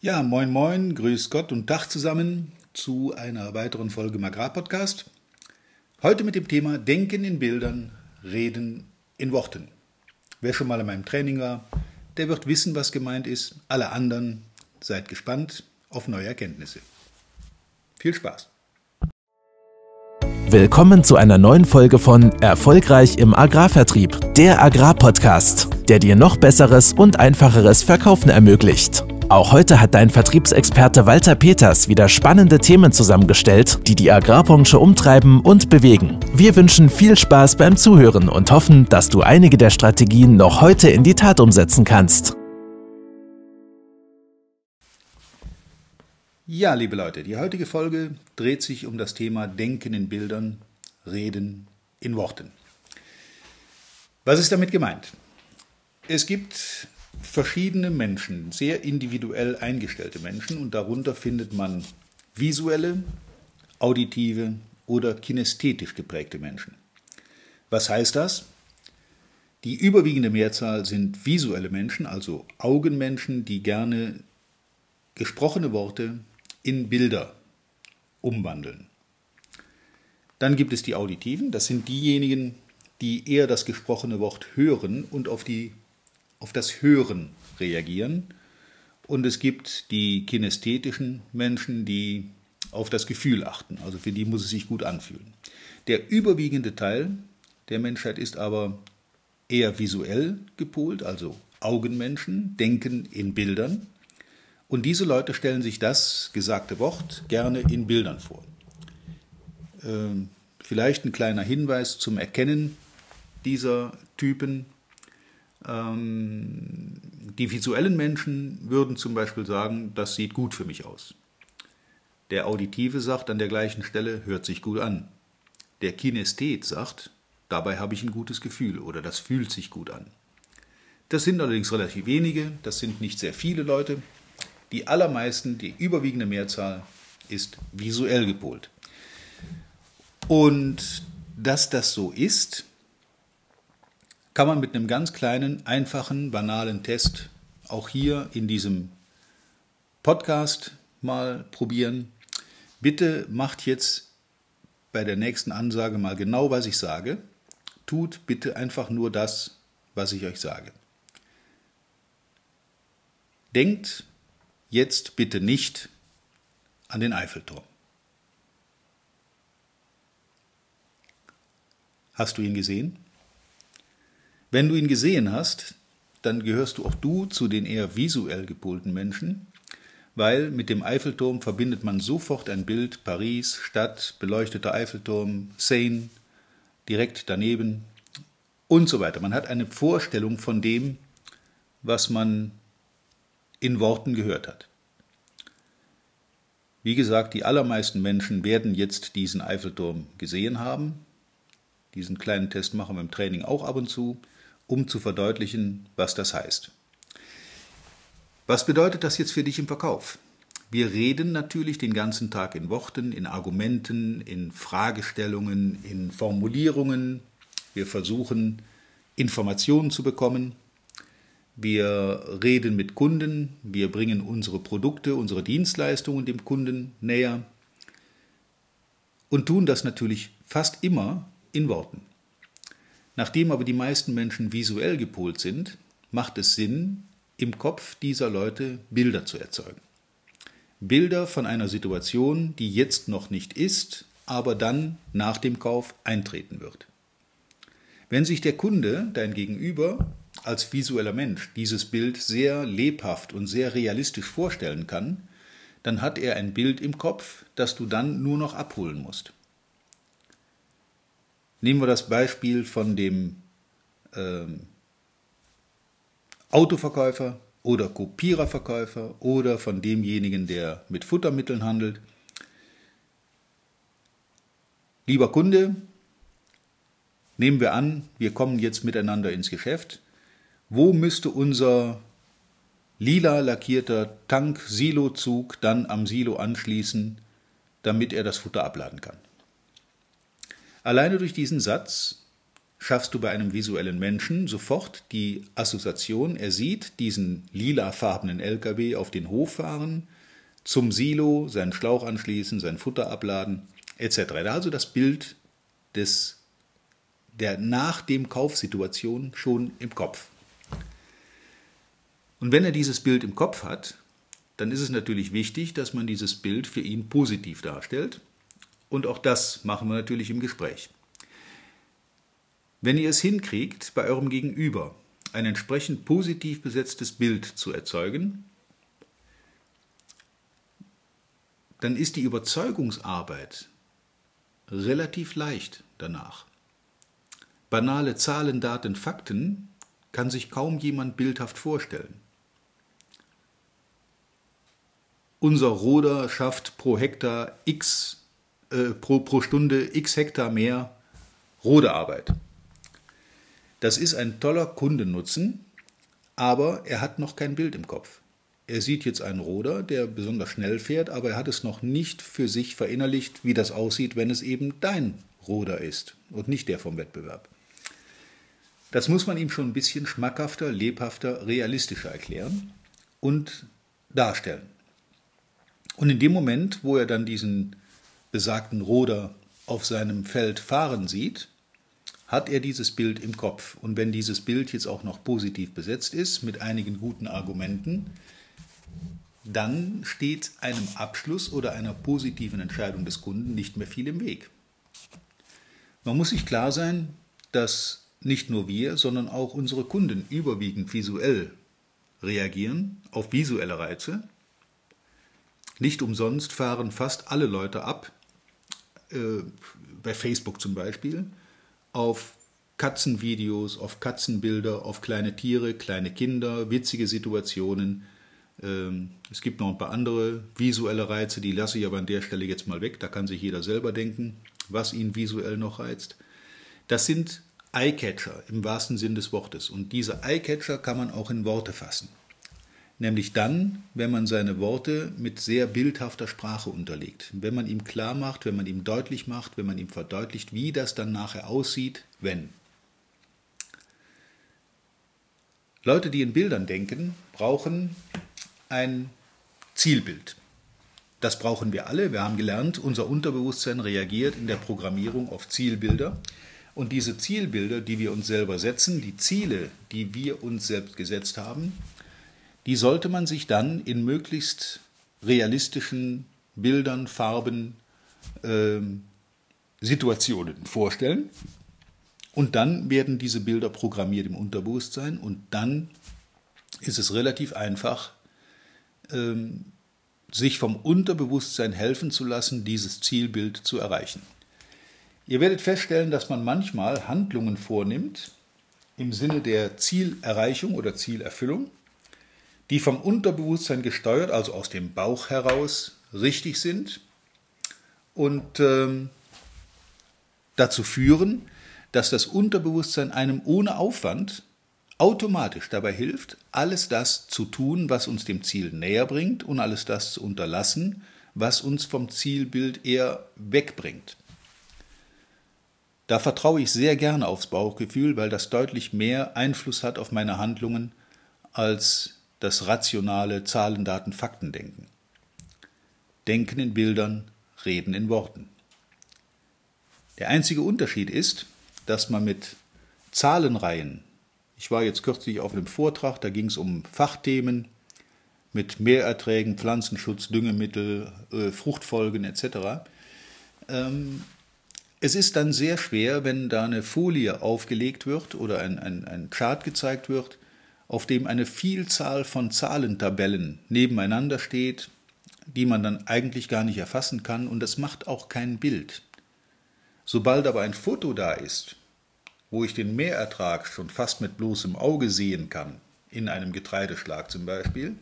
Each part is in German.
Ja, moin moin, grüß Gott und Tag zusammen zu einer weiteren Folge im Agrarpodcast. Heute mit dem Thema Denken in Bildern, Reden in Worten. Wer schon mal in meinem Training war, der wird wissen, was gemeint ist. Alle anderen seid gespannt auf neue Erkenntnisse. Viel Spaß! Willkommen zu einer neuen Folge von Erfolgreich im Agrarvertrieb, der Agrarpodcast, der dir noch besseres und einfacheres Verkaufen ermöglicht. Auch heute hat dein Vertriebsexperte Walter Peters wieder spannende Themen zusammengestellt, die die Agrarbranche umtreiben und bewegen. Wir wünschen viel Spaß beim Zuhören und hoffen, dass du einige der Strategien noch heute in die Tat umsetzen kannst. Ja, liebe Leute, die heutige Folge dreht sich um das Thema Denken in Bildern, Reden in Worten. Was ist damit gemeint? Es gibt verschiedene Menschen, sehr individuell eingestellte Menschen und darunter findet man visuelle, auditive oder kinästhetisch geprägte Menschen. Was heißt das? Die überwiegende Mehrzahl sind visuelle Menschen, also Augenmenschen, die gerne gesprochene Worte in Bilder umwandeln. Dann gibt es die Auditiven, das sind diejenigen, die eher das gesprochene Wort hören und auf die auf das Hören reagieren. Und es gibt die kinästhetischen Menschen, die auf das Gefühl achten. Also für die muss es sich gut anfühlen. Der überwiegende Teil der Menschheit ist aber eher visuell gepolt, also Augenmenschen, denken in Bildern. Und diese Leute stellen sich das gesagte Wort gerne in Bildern vor. Ähm, vielleicht ein kleiner Hinweis zum Erkennen dieser Typen. Ähm, die visuellen Menschen würden zum Beispiel sagen, das sieht gut für mich aus. Der Auditive sagt an der gleichen Stelle, hört sich gut an. Der Kinesthet sagt, dabei habe ich ein gutes Gefühl oder das fühlt sich gut an. Das sind allerdings relativ wenige, das sind nicht sehr viele Leute. Die allermeisten, die überwiegende Mehrzahl ist visuell gepolt. Und dass das so ist, kann man mit einem ganz kleinen, einfachen, banalen Test auch hier in diesem Podcast mal probieren. Bitte macht jetzt bei der nächsten Ansage mal genau, was ich sage. Tut bitte einfach nur das, was ich euch sage. Denkt jetzt bitte nicht an den Eiffelturm. Hast du ihn gesehen? Wenn du ihn gesehen hast, dann gehörst du auch du zu den eher visuell gepolten Menschen, weil mit dem Eiffelturm verbindet man sofort ein Bild Paris, Stadt, beleuchteter Eiffelturm, Seine, direkt daneben und so weiter. Man hat eine Vorstellung von dem, was man in Worten gehört hat. Wie gesagt, die allermeisten Menschen werden jetzt diesen Eiffelturm gesehen haben. Diesen kleinen Test machen wir im Training auch ab und zu um zu verdeutlichen, was das heißt. Was bedeutet das jetzt für dich im Verkauf? Wir reden natürlich den ganzen Tag in Worten, in Argumenten, in Fragestellungen, in Formulierungen. Wir versuchen Informationen zu bekommen. Wir reden mit Kunden. Wir bringen unsere Produkte, unsere Dienstleistungen dem Kunden näher. Und tun das natürlich fast immer in Worten. Nachdem aber die meisten Menschen visuell gepolt sind, macht es Sinn, im Kopf dieser Leute Bilder zu erzeugen. Bilder von einer Situation, die jetzt noch nicht ist, aber dann nach dem Kauf eintreten wird. Wenn sich der Kunde, dein Gegenüber, als visueller Mensch dieses Bild sehr lebhaft und sehr realistisch vorstellen kann, dann hat er ein Bild im Kopf, das du dann nur noch abholen musst. Nehmen wir das Beispiel von dem ähm, Autoverkäufer oder Kopiererverkäufer oder von demjenigen, der mit Futtermitteln handelt. Lieber Kunde, nehmen wir an, wir kommen jetzt miteinander ins Geschäft. Wo müsste unser lila lackierter Tank-Silo-Zug dann am Silo anschließen, damit er das Futter abladen kann? Alleine durch diesen Satz schaffst du bei einem visuellen Menschen sofort die Assoziation, er sieht diesen lilafarbenen LKW auf den Hof fahren, zum Silo seinen Schlauch anschließen, sein Futter abladen, etc. Also das Bild des, der nach dem Kaufsituation schon im Kopf. Und wenn er dieses Bild im Kopf hat, dann ist es natürlich wichtig, dass man dieses Bild für ihn positiv darstellt. Und auch das machen wir natürlich im Gespräch. Wenn ihr es hinkriegt, bei eurem Gegenüber ein entsprechend positiv besetztes Bild zu erzeugen, dann ist die Überzeugungsarbeit relativ leicht danach. Banale Zahlen, Daten, Fakten kann sich kaum jemand bildhaft vorstellen. Unser Roder schafft pro Hektar x, äh, pro, pro Stunde x Hektar mehr Rodearbeit. Das ist ein toller Kundennutzen, aber er hat noch kein Bild im Kopf. Er sieht jetzt einen Roder, der besonders schnell fährt, aber er hat es noch nicht für sich verinnerlicht, wie das aussieht, wenn es eben dein Roder ist und nicht der vom Wettbewerb. Das muss man ihm schon ein bisschen schmackhafter, lebhafter, realistischer erklären und darstellen. Und in dem Moment, wo er dann diesen besagten Roder auf seinem Feld fahren sieht, hat er dieses Bild im Kopf. Und wenn dieses Bild jetzt auch noch positiv besetzt ist, mit einigen guten Argumenten, dann steht einem Abschluss oder einer positiven Entscheidung des Kunden nicht mehr viel im Weg. Man muss sich klar sein, dass nicht nur wir, sondern auch unsere Kunden überwiegend visuell reagieren auf visuelle Reize. Nicht umsonst fahren fast alle Leute ab, äh, bei Facebook zum Beispiel, auf Katzenvideos, auf Katzenbilder, auf kleine Tiere, kleine Kinder, witzige Situationen. Ähm, es gibt noch ein paar andere visuelle Reize, die lasse ich aber an der Stelle jetzt mal weg. Da kann sich jeder selber denken, was ihn visuell noch reizt. Das sind Eyecatcher im wahrsten Sinn des Wortes. Und diese Eyecatcher kann man auch in Worte fassen. Nämlich dann, wenn man seine Worte mit sehr bildhafter Sprache unterlegt. Wenn man ihm klar macht, wenn man ihm deutlich macht, wenn man ihm verdeutlicht, wie das dann nachher aussieht, wenn. Leute, die in Bildern denken, brauchen ein Zielbild. Das brauchen wir alle. Wir haben gelernt, unser Unterbewusstsein reagiert in der Programmierung auf Zielbilder. Und diese Zielbilder, die wir uns selber setzen, die Ziele, die wir uns selbst gesetzt haben, die sollte man sich dann in möglichst realistischen Bildern, Farben, äh, Situationen vorstellen. Und dann werden diese Bilder programmiert im Unterbewusstsein und dann ist es relativ einfach, ähm, sich vom Unterbewusstsein helfen zu lassen, dieses Zielbild zu erreichen. Ihr werdet feststellen, dass man manchmal Handlungen vornimmt im Sinne der Zielerreichung oder Zielerfüllung die vom Unterbewusstsein gesteuert, also aus dem Bauch heraus, richtig sind und ähm, dazu führen, dass das Unterbewusstsein einem ohne Aufwand automatisch dabei hilft, alles das zu tun, was uns dem Ziel näher bringt und alles das zu unterlassen, was uns vom Zielbild eher wegbringt. Da vertraue ich sehr gerne aufs Bauchgefühl, weil das deutlich mehr Einfluss hat auf meine Handlungen als das rationale Zahlen, Daten, Fakten denken. Denken in Bildern, Reden in Worten. Der einzige Unterschied ist, dass man mit Zahlenreihen, ich war jetzt kürzlich auf einem Vortrag, da ging es um Fachthemen mit Mehrerträgen, Pflanzenschutz, Düngemittel, äh, Fruchtfolgen etc. Ähm, es ist dann sehr schwer, wenn da eine Folie aufgelegt wird oder ein, ein, ein Chart gezeigt wird, auf dem eine Vielzahl von Zahlentabellen nebeneinander steht, die man dann eigentlich gar nicht erfassen kann und das macht auch kein Bild. Sobald aber ein Foto da ist, wo ich den Mehrertrag schon fast mit bloßem Auge sehen kann, in einem Getreideschlag zum Beispiel,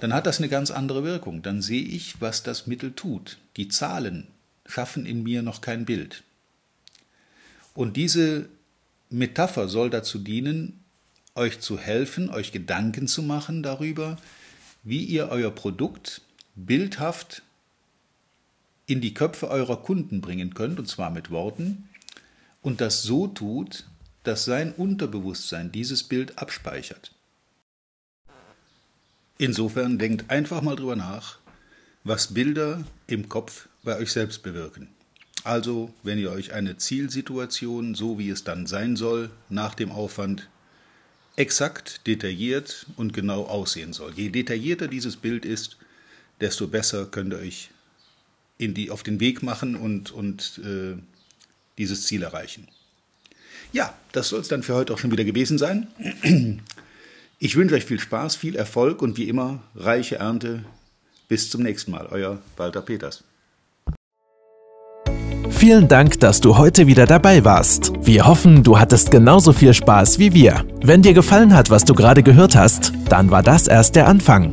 dann hat das eine ganz andere Wirkung. Dann sehe ich, was das Mittel tut. Die Zahlen schaffen in mir noch kein Bild. Und diese Metapher soll dazu dienen, euch zu helfen, euch Gedanken zu machen darüber, wie ihr euer Produkt bildhaft in die Köpfe eurer Kunden bringen könnt, und zwar mit Worten, und das so tut, dass sein Unterbewusstsein dieses Bild abspeichert. Insofern denkt einfach mal drüber nach, was Bilder im Kopf bei euch selbst bewirken. Also, wenn ihr euch eine Zielsituation, so wie es dann sein soll, nach dem Aufwand exakt, detailliert und genau aussehen soll. Je detaillierter dieses Bild ist, desto besser könnt ihr euch in die, auf den Weg machen und, und äh, dieses Ziel erreichen. Ja, das soll es dann für heute auch schon wieder gewesen sein. Ich wünsche euch viel Spaß, viel Erfolg und wie immer reiche Ernte. Bis zum nächsten Mal, euer Walter Peters. Vielen Dank, dass du heute wieder dabei warst. Wir hoffen, du hattest genauso viel Spaß wie wir. Wenn dir gefallen hat, was du gerade gehört hast, dann war das erst der Anfang.